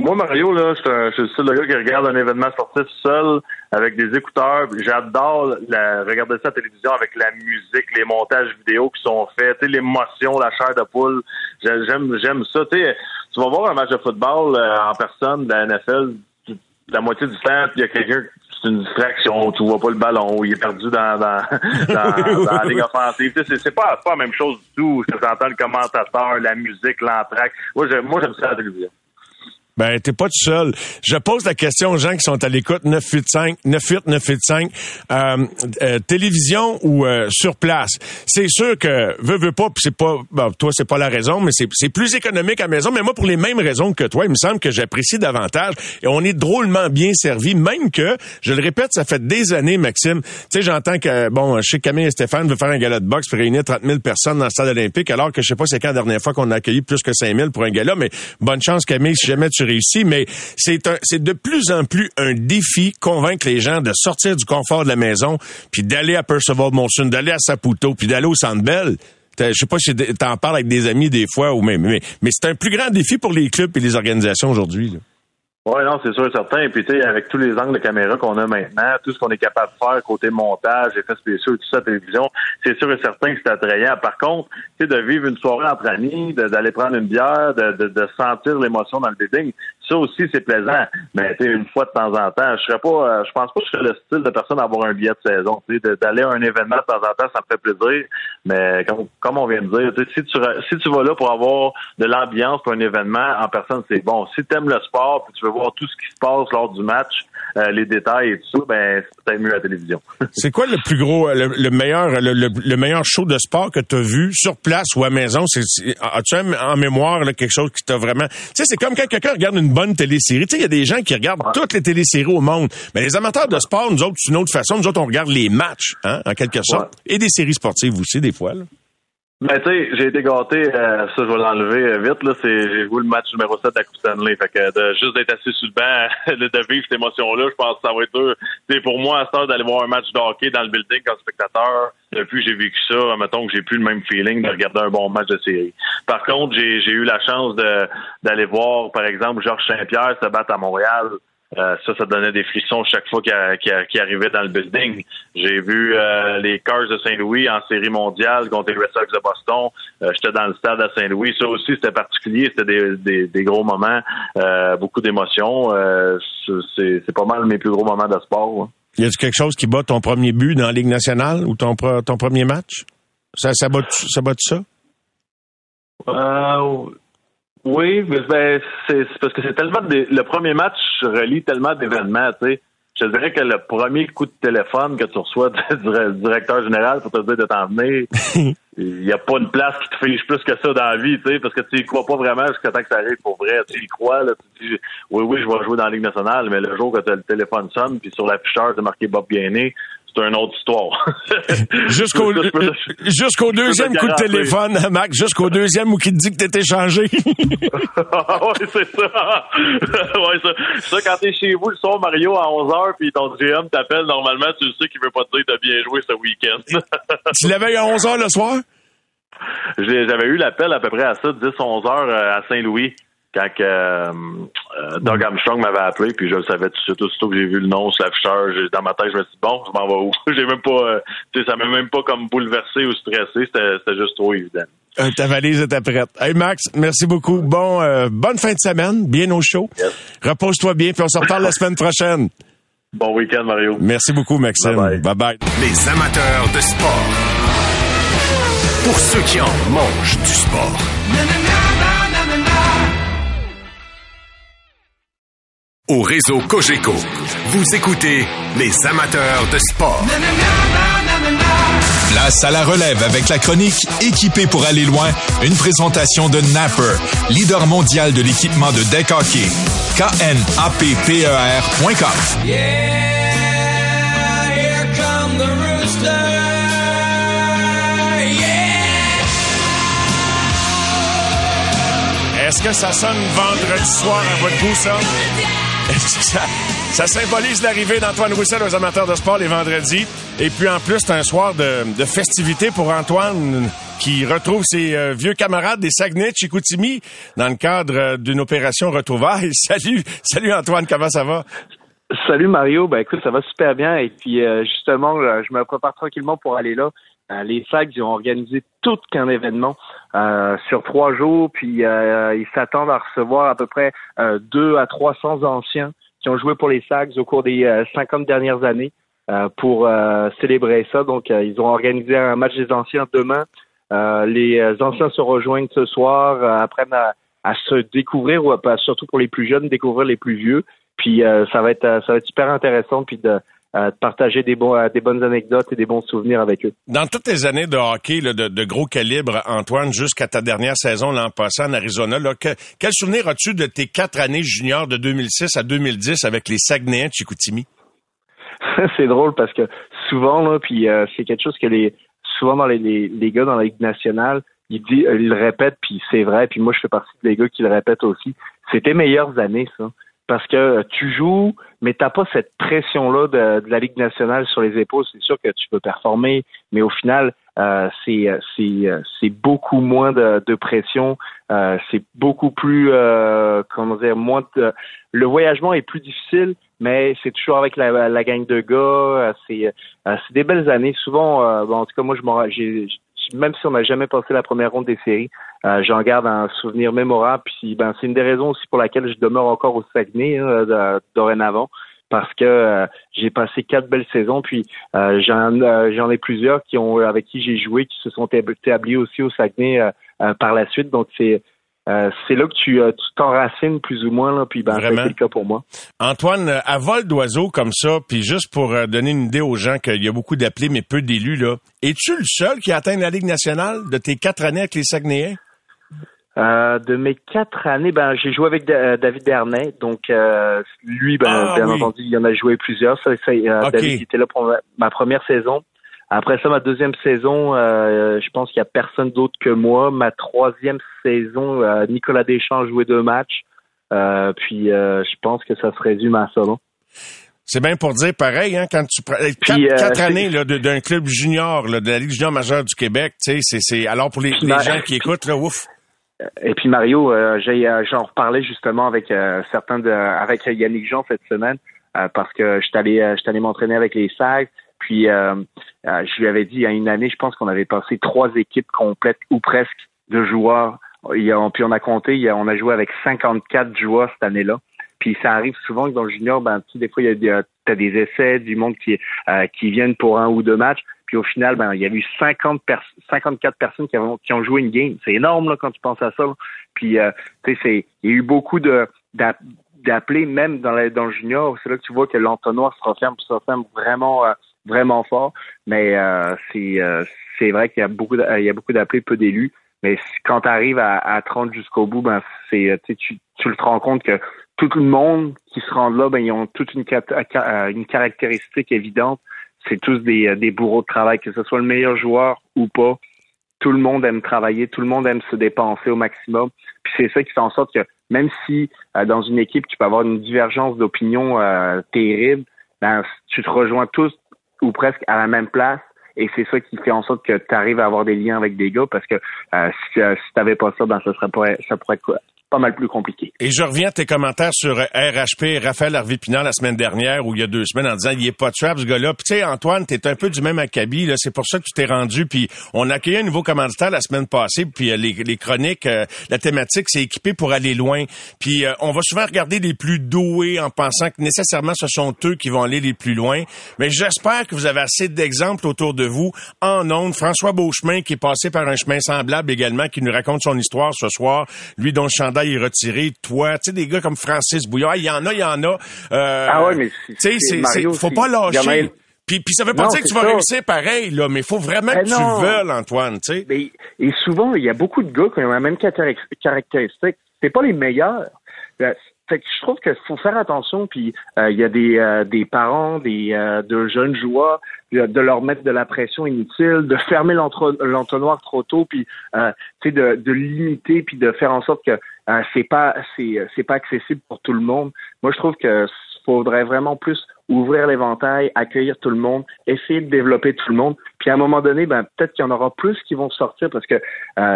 Moi, Mario, là, je suis je suis le seul gars qui regarde un événement sportif seul, avec des écouteurs. J'adore regarder ça à la télévision avec la musique, les montages vidéo qui sont faits, l'émotion, la chair de poule. J'ai- J'aime, j'aime ça. Tu sais, tu vas voir un match de football euh, en personne de la NFL, tu- la moitié du temps, il y a quelqu'un c'est une distraction, tu vois pas le ballon, il est perdu dans, [LAUGHS] la ligne offensive. Tu c'est, c'est pas, pas la même chose du tout. Je t'entends le commentateur, la musique, l'entraque. Moi, j'aime, moi, j'aime ça à la. Ben, t'es pas tout seul. Je pose la question aux gens qui sont à l'écoute 985 98 985 euh, euh, télévision ou euh, sur place. C'est sûr que veux veux pas, puis c'est pas bon, toi c'est pas la raison, mais c'est plus économique à la maison, mais moi pour les mêmes raisons que toi, il me semble que j'apprécie davantage et on est drôlement bien servi même que je le répète, ça fait des années Maxime. Tu sais, j'entends que bon, que Camille et Stéphane veulent faire un gala de boxe pour réunir 30 000 personnes dans le stade olympique alors que je sais pas c'est quand la dernière fois qu'on a accueilli plus que 5 000 pour un gala, mais bonne chance Camille si jamais tu réussis, mais c'est de plus en plus un défi convaincre les gens de sortir du confort de la maison, puis d'aller à Percival Monson, d'aller à Saputo, puis d'aller au Centre Bell. T'as- Je sais pas si t'en parles avec des amis des fois ou même, mais, mais c'est un plus grand défi pour les clubs et les organisations aujourd'hui. Oui, non, c'est sûr et certain. Puis, tu sais, avec tous les angles de caméra qu'on a maintenant, tout ce qu'on est capable de faire côté montage, effets spéciaux et tout ça télévision, c'est sûr et certain que c'est attrayant. Par contre, tu sais, de vivre une soirée entre amis, d'aller prendre une bière, de, de, de sentir l'émotion dans le building, ça aussi, c'est plaisant. Mais, tu sais, une fois de temps en temps, je serais pas, euh, je pense pas que je serais le style de personne à avoir un billet de saison. Tu sais, d'aller à un événement de temps en temps, ça me fait plaisir. Mais, comme, comme on vient de dire, si tu, si tu vas là pour avoir de l'ambiance pour un événement en personne, c'est bon. Si tu aimes le sport, puis tu veux tout ce qui se passe lors du match, euh, les détails et tout ça, ben c'est peut-être mieux à la télévision. [LAUGHS] C'est quoi le plus gros, euh, le, le meilleur, le, le- le meilleur show de sport que tu as vu sur place ou à maison? As-tu en mémoire là, quelque chose qui t'a vraiment... Tu sais, c'est comme quand quelqu'un regarde une bonne télésérie. Tu sais, il y a des gens qui regardent toutes les téléséries au monde. Mais les amateurs de sport, nous autres, c'est une autre façon. Nous autres, on regarde les matchs, hein, en quelque sorte. Et des séries sportives aussi, des fois. Là. Ben tu sais, j'ai été gâté, euh, ça je vais l'enlever euh, vite, là, c'est j'ai joué le match numéro 7 à Coupe Stanley. Fait que de, juste d'être assis sur le banc, [LAUGHS] de, de vivre cette émotion-là, je pense que ça va être dur. C'est pour moi à ce temps d'aller voir un match de hockey dans le building comme spectateur. Depuis que j'ai vécu ça, mettons que j'ai plus le même feeling de regarder un bon match de série. Par contre, j'ai j'ai eu la chance de d'aller voir, par exemple, Georges Saint-Pierre se battre à Montréal. Euh, ça, ça donnait des frissons chaque fois qu'il arrivait dans le building. J'ai vu euh, les Cars de Saint-Louis en série mondiale contre les Red Sox de Boston. Euh, J'étais dans le stade à Saint-Louis. Ça aussi, c'était particulier. C'était des, des, des gros moments, euh, beaucoup d'émotions. Euh, c'est pas mal mes plus gros moments de sport. hein. Y a-tu quelque chose qui bat ton premier but dans la Ligue nationale ou ton, pre- ton premier match? Ça, ça bat, ça bat ça? Oui, mais ben, c'est parce que c'est tellement le premier match relie tellement d'événements, tu sais. Je dirais que le premier coup de téléphone que tu reçois [LAUGHS] du directeur général pour te dire de t'en venir, [LAUGHS] il n'y a pas une place qui te fiche plus que ça dans la vie, tu sais, parce que tu y crois pas vraiment jusqu'à temps que ça arrive pour vrai. Tu y crois, là, tu dis, oui, oui, je vais jouer dans la Ligue nationale, mais le jour que le téléphone sonne, puis sur l'afficheur, c'est marqué Bob Gainé, c'est une autre histoire. [LAUGHS] jusqu'au [LAUGHS] jusqu'au deuxième coup de téléphone, [LAUGHS] Mac, jusqu'au deuxième où qui te dit que t'étais changé. oui, c'est ça. ouais, ça. Ça, quand t'es chez vous le soir, Mario, à 11h, puis ton GM t'appelle, normalement, tu sais qu'il veut pas te dire que t'as bien joué ce week-end. tu l'avais à 11h le soir? J'avais eu l'appel à peu près à ça, 10-11 h euh, à Saint-Louis quand euh, euh, Doug Armstrong m'avait appelé, puis je le savais tout de suite, aussitôt que j'ai vu le nom sur l'afficheur, dans ma tête, je me suis dit, bon, je m'en vais où? [LAUGHS] j'ai même pas, euh, tu sais, ça m'a même pas comme bouleversé ou stressé, c'était juste trop évident. Euh, ta valise était prête. Hey Max, merci beaucoup. Bon, bonne fin de semaine, bien au chaud. Repose-toi bien, puis on se reparle la semaine prochaine. Bon week-end, Mario. Merci beaucoup, Maxime. Bye bye. bye Les amateurs de sport. Pour ceux qui en mangent du sport. Au réseau Cogeco. Vous écoutez les amateurs de sport. Place à la relève avec la chronique Équipé pour aller loin, une présentation de Napper, leader mondial de l'équipement de deck hockey. K-N-A-P-P-E-R.com. Est-ce que ça sonne vendredi soir à votre goût, ça? [LAUGHS] ça, symbolise l'arrivée d'Antoine Roussel aux amateurs de sport les vendredis. Et puis en plus, c'est un soir de, de festivités pour Antoine qui retrouve ses euh, vieux camarades des Saguenay, Chicoutimi, dans le cadre euh, d'une opération retrouvailles. [LAUGHS] Salut, salut Antoine, comment ça va? Salut Mario, ben écoute, ça va super bien. Et puis euh, justement, je me prépare tranquillement pour aller là. les Sags, ils ont organisé tout qu'un événement sur trois jours, puis ils s'attendent à recevoir à peu près deux à 300 anciens qui ont joué pour les Sags au cours des 50 dernières années pour célébrer ça. Donc, ils ont organisé un match des anciens demain euh, les anciens se rejoignent ce soir, euh, apprennent à, se découvrir, ou surtout pour les plus jeunes, découvrir les plus vieux. Puis euh, ça va être ça va être super intéressant puis de, partager des, bons, des bonnes anecdotes et des bons souvenirs avec eux. Dans toutes tes années de hockey de, gros calibre, Antoine, jusqu'à ta dernière saison l'an passé en Arizona, quel souvenir as-tu de tes quatre années juniors de 2006 à 2010 avec les Saguenayens de Chicoutimi? [LAUGHS] c'est drôle parce que souvent, là, puis c'est quelque chose que les, souvent dans les, les, gars dans la Ligue nationale, dit, euh, ils le répètent, puis c'est vrai, puis moi je fais partie des gars qui le répètent aussi. C'était meilleures années, ça. Parce que euh, tu joues, mais t'as pas cette pression-là de, la Ligue nationale sur les épaules. C'est sûr que tu peux performer, mais au final, euh, c'est c'est c'est beaucoup moins de, de pression. c'est beaucoup plus comment dire moins de, le voyagement est plus difficile, mais c'est toujours avec la, la gang de gars. Euh, c'est euh, des belles années. Souvent, euh, bon, en tout cas, moi, je j'ai même si on n'a jamais passé la première ronde des séries, j'en garde un souvenir mémorable. Puis, ben, c'est une des raisons aussi pour laquelle je demeure encore au Saguenay hein, dorénavant, parce que j'ai passé quatre belles saisons. Puis, j'en j'en ai plusieurs qui ont avec qui j'ai joué, qui se sont établis aussi au Saguenay par la suite. Donc, c'est euh, c'est là que tu euh, t'enracines plus ou moins, là, puis ben, c'est le cas pour moi. Antoine, euh, à vol d'oiseau comme ça, puis juste pour donner une idée aux gens qu'il y a beaucoup d'appelés mais peu d'élus, là, es-tu le seul qui a atteint la Ligue nationale de tes quatre années avec les Saguenayens? de mes quatre années, ben j'ai joué avec David Dernay, donc lui, ben, ah bien entendu, il y en a joué plusieurs. Ça, David était là pour ma première saison. Après ça, ma deuxième saison, euh, je pense qu'il n'y a personne d'autre que moi. Ma troisième saison, euh, Nicolas Deschamps a joué deux matchs. Euh, puis je pense que ça se résume à ça. C'est bien pour dire pareil, hein, quand tu prends quatre, années d'un club junior, de la Ligue junior majeure du Québec, tu sais, c'est alors pour les, gens qui écoutent, là, ouf. Et puis Mario, j'en reparlais justement avec certains de, avec Yannick Jean cette semaine, parce que je allé, je allé m'entraîner avec les Sags. Puis euh, euh, je lui avais dit il y a une année, je pense qu'on avait passé trois équipes complètes ou presque de joueurs. puis on a compté, on a joué avec 54 joueurs cette année-là. Puis ça arrive souvent que dans le junior, ben, tu des fois, il y a des, des essais, du monde qui, euh, qui viennent pour un ou deux matchs. Puis au final, ben, il y a eu 50 54 personnes qui, ont, qui ont joué une game. C'est énorme là, quand tu penses à ça. Puis euh, tu sais, il y a eu beaucoup de d'appeler même dans, dans le junior. C'est là que tu vois que l'entonnoir se referme, se referme vraiment euh, vraiment fort. Mais euh, c'est c'est vrai qu'il y a beaucoup il y a beaucoup d'appelés, peu d'élus. Mais quand tu arrives à, à 30 jusqu'au bout, ben c'est tu, tu te rends compte que tout le monde qui se rend là, ben ils ont toute une, caractéristique évidente. C'est tous des, des bourreaux de travail, que ce soit le meilleur joueur ou pas. Tout le monde aime travailler, tout le monde aime se dépenser au maximum. Puis c'est ça qui fait en sorte que même si euh, dans une équipe tu peux avoir une divergence d'opinion euh, terrible, ben tu te rejoins tous ou presque à la même place. Et c'est ça qui fait en sorte que tu arrives à avoir des liens avec des gars parce que euh, si, euh, si tu n'avais pas ça, ben ça serait pas ça pourrait pas mal plus compliqué. Et je reviens à tes commentaires sur RHP, Raphaël Harvey-Pinard la semaine dernière ou il y a deux semaines en disant il est pas trap ce gars-là. Puis tu sais Antoine, t'es un peu du même acabit là, c'est pour ça que tu t'es rendu puis on a accueilli un nouveau commanditaire la semaine passée puis euh, les, chroniques euh, la thématique c'est équipé pour aller loin. Puis euh, on va souvent regarder les plus doués en pensant que nécessairement ce sont eux qui vont aller les plus loin, mais j'espère que vous avez assez d'exemples autour de vous en ondes. François Beauchemin qui est passé par un chemin semblable également qui nous raconte son histoire ce soir, lui dont le chandail est retiré, toi, tu sais, des gars comme Francis Bouillard, il y en a, il y en a. Euh, ah ouais, mais tu sais, faut pas lâcher. Puis, puis ça veut pas dire que tu vas réussir pareil, là, mais il faut vraiment ben que tu tu veuilles, Antoine, tu sais. Et souvent, il y a beaucoup de gars qui ont la même caractéristique. C'est pas les meilleurs. Euh, fait que je trouve qu'il faut faire attention, puis euh, il y a des, euh, des parents, des euh, de jeunes joueurs, de, leur mettre de la pression inutile, de fermer l'entonnoir trop tôt, puis de, de limiter, puis de faire en sorte que c'est pas c'est c'est pas accessible pour tout le monde. Moi, je trouve que faudrait vraiment plus ouvrir l'éventail, accueillir tout le monde, essayer de développer tout le monde. Puis à un moment donné, ben peut-être qu'il y en aura plus qui vont sortir parce que,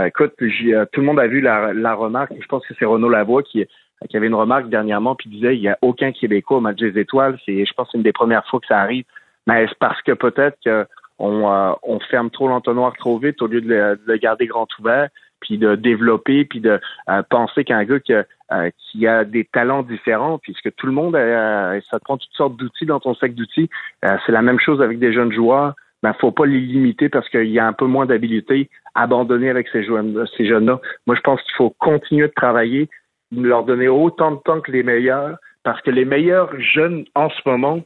écoute, tout le monde a vu la, la remarque. Je pense que c'est Renaud Lavoie qui qui avait une remarque dernièrement, puis disait il n'y a aucun Québécois au match des étoiles. C'est, je pense, une des premières fois que ça arrive. Mais c'est parce que peut-être qu'on euh, on ferme trop l'entonnoir trop vite au lieu de le, garder grand ouvert, puis de développer, puis de euh, penser qu'un gars qui, euh, qui, a des talents différents, puisque tout le monde, ça te prend toutes sortes d'outils dans ton sac d'outils. c'est la même chose avec des jeunes joueurs. Ben, faut pas les limiter parce qu'il y a un peu moins d'habileté, abandonner avec ces ces jeunes-là. Moi, je pense qu'il faut continuer de travailler, leur donner autant de temps que les meilleurs, parce que les meilleurs jeunes en ce moment,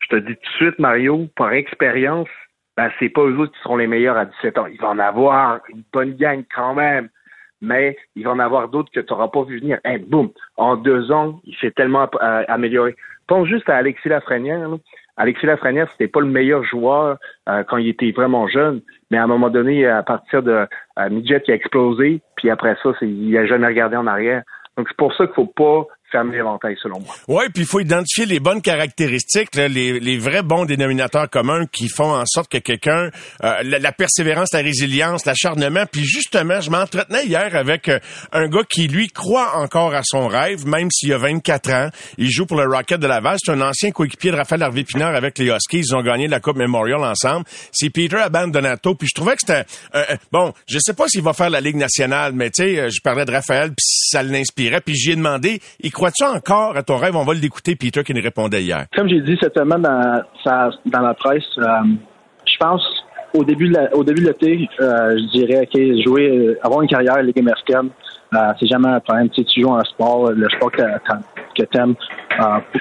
je te dis tout de suite, Mario, par expérience, ben, c'est pas eux autres qui seront les meilleurs à 17 ans. Il va en avoir une bonne gang quand même, mais il va en avoir d'autres que tu n'auras pas vu venir. Hey, boum! En deux ans, il s'est tellement euh, amélioré. Pense juste à Alexis Lafrenière. Alexis Lafrenière, c'était pas le meilleur joueur euh, quand il était vraiment jeune, mais à un moment donné, à partir de euh, Midget qui a explosé, puis après ça, il a jamais regardé en arrière. Donc, c'est pour ça qu'il faut pas fermer l'éventail. Oui, puis il faut identifier les bonnes caractéristiques, les, les, vrais bons dénominateurs communs qui font en sorte que quelqu'un, euh, la, persévérance, la résilience, l'acharnement, puis justement, je m'entretenais hier avec euh, un gars qui, lui, croit encore à son rêve, même s'il a 24 ans. Il joue pour le Rocket de Laval. C'est un ancien coéquipier de Raphaël Harvey-Pinard avec les Huskies. Ils ont gagné la Coupe Memorial ensemble. C'est Peter Abandonato. Puis je trouvais que c'était... Euh, bon, je sais pas s'il va faire la Ligue nationale, mais tu sais, je parlais de Raphaël, puis ça l'inspirait. Puis j'y ai demandé, il crois-tu encore à ton rêve? On va l'écouter, Peter, qui nous répondait hier. Comme j'ai dit cette semaine dans, dans la presse, euh, je pense au début de au début de l'été, euh, je dirais ok, jouer, euh, avoir une carrière à Ligue américaine, c'est jamais un problème. Tu, tu joues un sport, le sport que, que tu aimes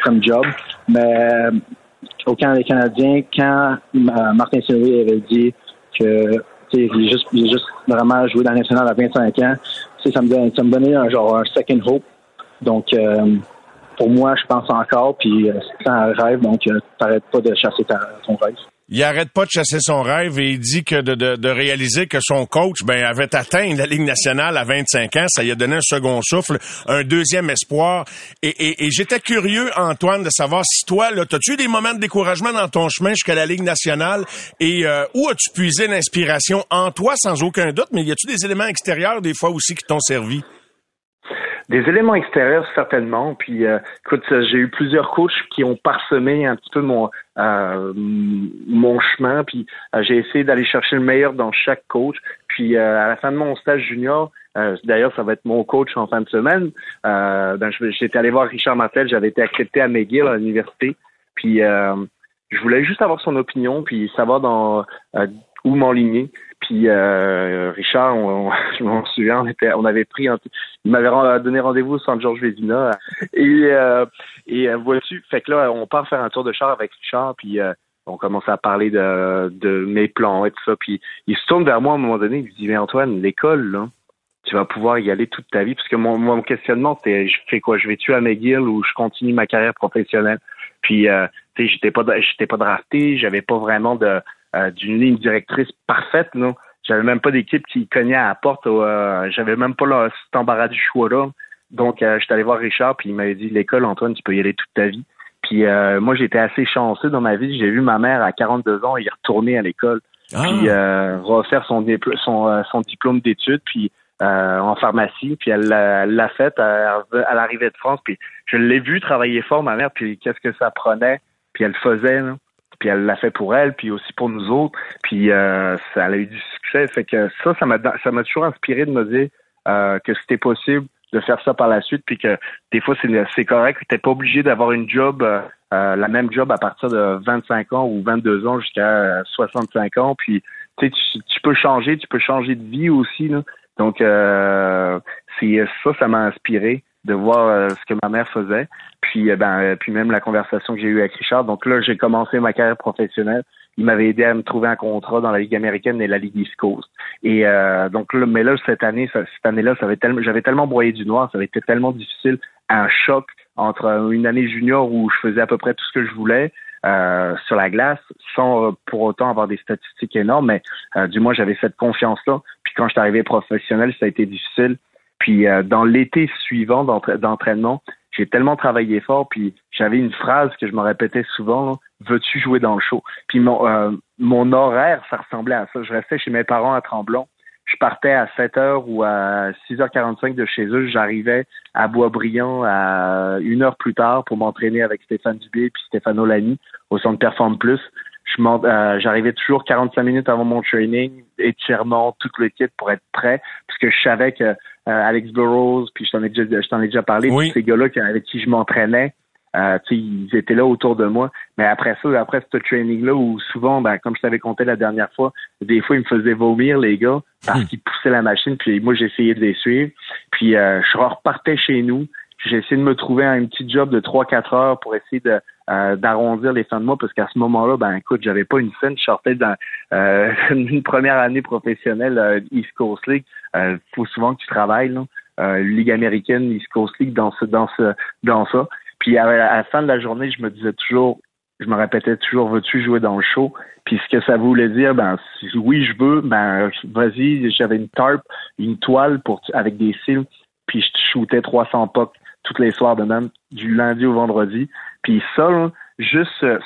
comme job. Mais au camp des Canadiens, quand Martin Saint-Louis avait dit que il juste, juste vraiment joué dans la nationale à 25 ans, ça me, ça me donnait un genre un second hope donc, euh, pour moi, je pense encore, puis euh, c'est un rêve, donc euh, t'arrêtes pas de chasser ton rêve. Il arrête pas de chasser son rêve et il dit que de, de, de réaliser que son coach ben, avait atteint la Ligue nationale à 25 ans, ça lui a donné un second souffle, un deuxième espoir. Et, et, et j'étais curieux, Antoine, de savoir si toi, là, as-tu eu des moments de découragement dans ton chemin jusqu'à la Ligue nationale? Et où as-tu puisé l'inspiration en toi, sans aucun doute, mais y a-tu des éléments extérieurs des fois aussi qui t'ont servi? Des éléments extérieurs, certainement. Puis, euh, écoute, j'ai eu plusieurs coachs qui ont parsemé un petit peu mon euh, mon chemin. Puis, euh, j'ai essayé d'aller chercher le meilleur dans chaque coach. Puis, à la fin de mon stage junior, d'ailleurs, ça va être mon coach en fin de semaine. ben, j'étais allé voir Richard Martel. J'avais été accepté à McGill à l'université. Puis, je voulais juste avoir son opinion, puis savoir dans où m'enligner. Puis euh, Richard, on, [LAUGHS] je m'en souviens, on, était, on avait pris, un, il m'avait donné rendez-vous au Centre Georges Vézina. [LAUGHS] Et, euh, et euh, vois-tu, fait que là, on part faire un tour de char avec Richard, puis euh, on commence à parler de, de mes plans et tout ça. Puis il se tourne vers moi à un moment donné, il me dit, mais Antoine, l'école, là, tu vas pouvoir y aller toute ta vie. Parce que mon, mon questionnement, c'était, je fais quoi? Je vais tuer à McGill ou je continue ma carrière professionnelle? Puis, euh, tu sais, j'étais pas, j'étais pas drafté, j'avais pas vraiment de euh, d'une ligne directrice parfaite. Non, j'avais même pas d'équipe qui cognait à la porte. Euh, j'avais même pas là, cet embarras du choix là. Donc, euh, j'étais allé voir Richard, puis il m'avait dit l'école, Antoine, tu peux y aller toute ta vie. Puis euh, moi, j'étais assez chanceux dans ma vie. J'ai vu ma mère à 42 ans y retourner à l'école, ah. puis refaire son, son, son diplôme d'études, puis en pharmacie. Puis elle l'a fait à, à l'arrivée de France. Puis je l'ai vu travailler fort, ma mère. Puis qu'est-ce que ça prenait Puis elle faisait. Là puis elle l'a fait pour elle, puis aussi pour nous autres, puis euh, ça a eu du succès. Fait que ça, ça m'a ça m'a toujours inspiré de me dire euh, que c'était possible de faire ça par la suite, puis que des fois c'est c'est correct, t'es pas obligé d'avoir une job, euh, la même job à partir de 25 ans ou 22 ans jusqu'à 65 ans, puis tu, tu peux changer, tu peux changer de vie aussi. Là. Donc c'est ça, ça m'a inspiré de voir euh, ce que ma mère faisait. Puis, euh, ben, euh, puis même la conversation que j'ai eue avec Richard. Donc là, j'ai commencé ma carrière professionnelle. Il m'avait aidé à me trouver un contrat dans la Ligue américaine et la Ligue East Coast. Et donc là, mais là, cette année, cette année-là, ça avait tellement, j'avais tellement broyé du noir, ça avait été tellement difficile, un choc entre une année junior où je faisais à peu près tout ce que je voulais. sur la glace sans pour autant avoir des statistiques énormes, mais du moins j'avais cette confiance-là. Puis quand je suis arrivé professionnel, ça a été difficile puis euh, dans l'été suivant d'entraînement, j'ai tellement travaillé fort, puis j'avais une phrase que je me répétais souvent, veux-tu jouer dans le show? Puis mon, euh, mon horaire, ça ressemblait à ça. Je restais chez mes parents à Tremblant. Je partais à 7 h ou à 6h45 de chez eux. J'arrivais à Boisbriand à une heure plus tard pour m'entraîner avec Stéphane Dubé puis Stéphane Olani au centre Perform Plus. Euh, j'arrivais toujours 45 minutes avant mon training, étirement, toute l'équipe pour être prêt, parce que je savais que Alex Burrows, puis je t'en ai déjà, je t'en ai déjà parlé, ces gars-là avec qui je m'entraînais, euh, ils étaient là autour de moi. Mais après ça, après ce training-là, où souvent, ben, comme je t'avais compté la dernière fois, des fois, ils me faisaient vomir, les gars, parce hmm. qu'ils poussaient la machine, puis moi, j'essayais de les suivre. Puis euh, je repartais chez nous. J'ai essayé de me trouver un petit job de 3-4 heures pour essayer de euh, d'arrondir les fins de mois parce qu'à ce moment-là, ben écoute, j'avais pas une scène, je sortais dans euh, [LAUGHS] première année professionnelle euh, East Coast League. Il faut souvent que tu travailles, là. Ligue américaine, East Coast League dans ce, dans ce, dans ça. Puis à, la fin de la journée, je me disais toujours, je me répétais toujours, veux-tu jouer dans le show? Puis ce que ça voulait dire, ben si oui, je veux, ben vas-y, j'avais une tarp, une toile pour avec des cils, puis je shootais 300 pucks toutes les soirs de même, du lundi au vendredi. Puis ça, juste ce,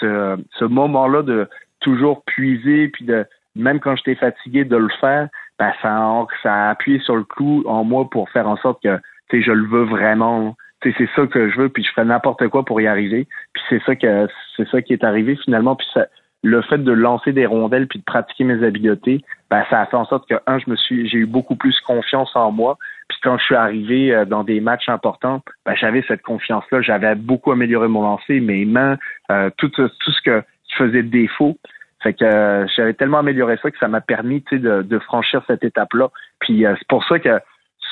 ce, ce, moment-là de toujours puiser, puis de même quand j'étais fatigué de le faire, ben ça, ça a appuyé sur le clou en moi pour faire en sorte que je le veux vraiment. C'est ça que je veux, puis je fais n'importe quoi pour y arriver. Puis c'est ça que c'est ça qui est arrivé finalement. Puis ça, le fait de lancer des rondelles puis de pratiquer mes habiletés, ben, ça a fait en sorte que, un, je me suis, j'ai eu beaucoup plus confiance en moi. Puis quand je suis arrivé euh, dans des matchs importants, ben, j'avais cette confiance-là. J'avais beaucoup amélioré mon lancer, mes mains, euh, tout, tout ce que faisais de défaut. Fait que euh, j'avais tellement amélioré ça que ça m'a permis de, de franchir cette étape-là. Puis c'est pour ça que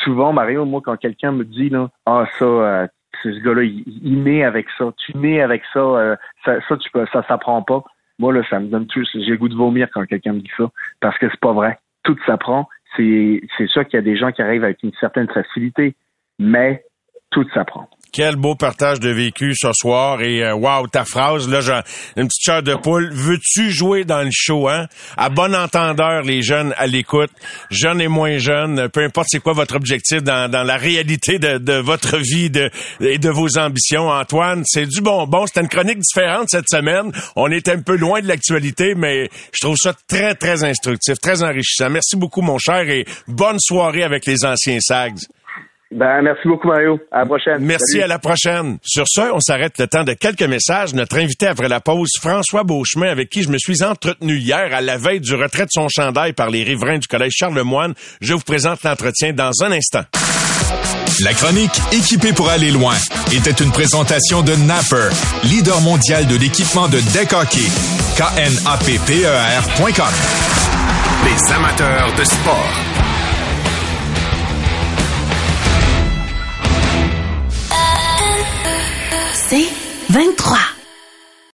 souvent, Mario, moi, quand quelqu'un me dit là, ah ça, ce gars-là, il, il, naît avec ça, tu nais avec ça, ça, ça, tu peux, ça s'apprend pas. Moi, là, ça me donne tout. J'ai goût de vomir quand quelqu'un me dit ça. Parce que c'est pas vrai. Tout s'apprend. C'est, c'est sûr qu'il y a des gens qui arrivent avec une certaine facilité, mais tout s'apprend. Quel beau partage de vécu ce soir et euh, wow ta phrase là j'ai une petite chair de poule. Veux-tu jouer dans le show hein? À bon entendeur les jeunes à l'écoute jeunes et moins jeunes peu importe c'est quoi votre objectif dans, dans la réalité de, de votre vie de, et de vos ambitions. Antoine c'est du bonbon c'était une chronique différente cette semaine. On est un peu loin de l'actualité mais je trouve ça très très instructif très enrichissant. Merci beaucoup mon cher et bonne soirée avec les anciens SAGs ben, merci beaucoup, Mario. À la prochaine. Merci, à la prochaine. Sur ce, on s'arrête le temps de quelques messages. Notre invité après la pause, François Beauchemin, avec qui je me suis entretenu hier à la veille du retrait de son chandail par les riverains du Collège Charlemagne. Je vous présente l'entretien dans un instant. La chronique Équipée pour aller loin était une présentation de Napper, leader mondial de l'équipement de deck hockey. K-N-A-P-P-E-R.com. Les amateurs de sport. 23.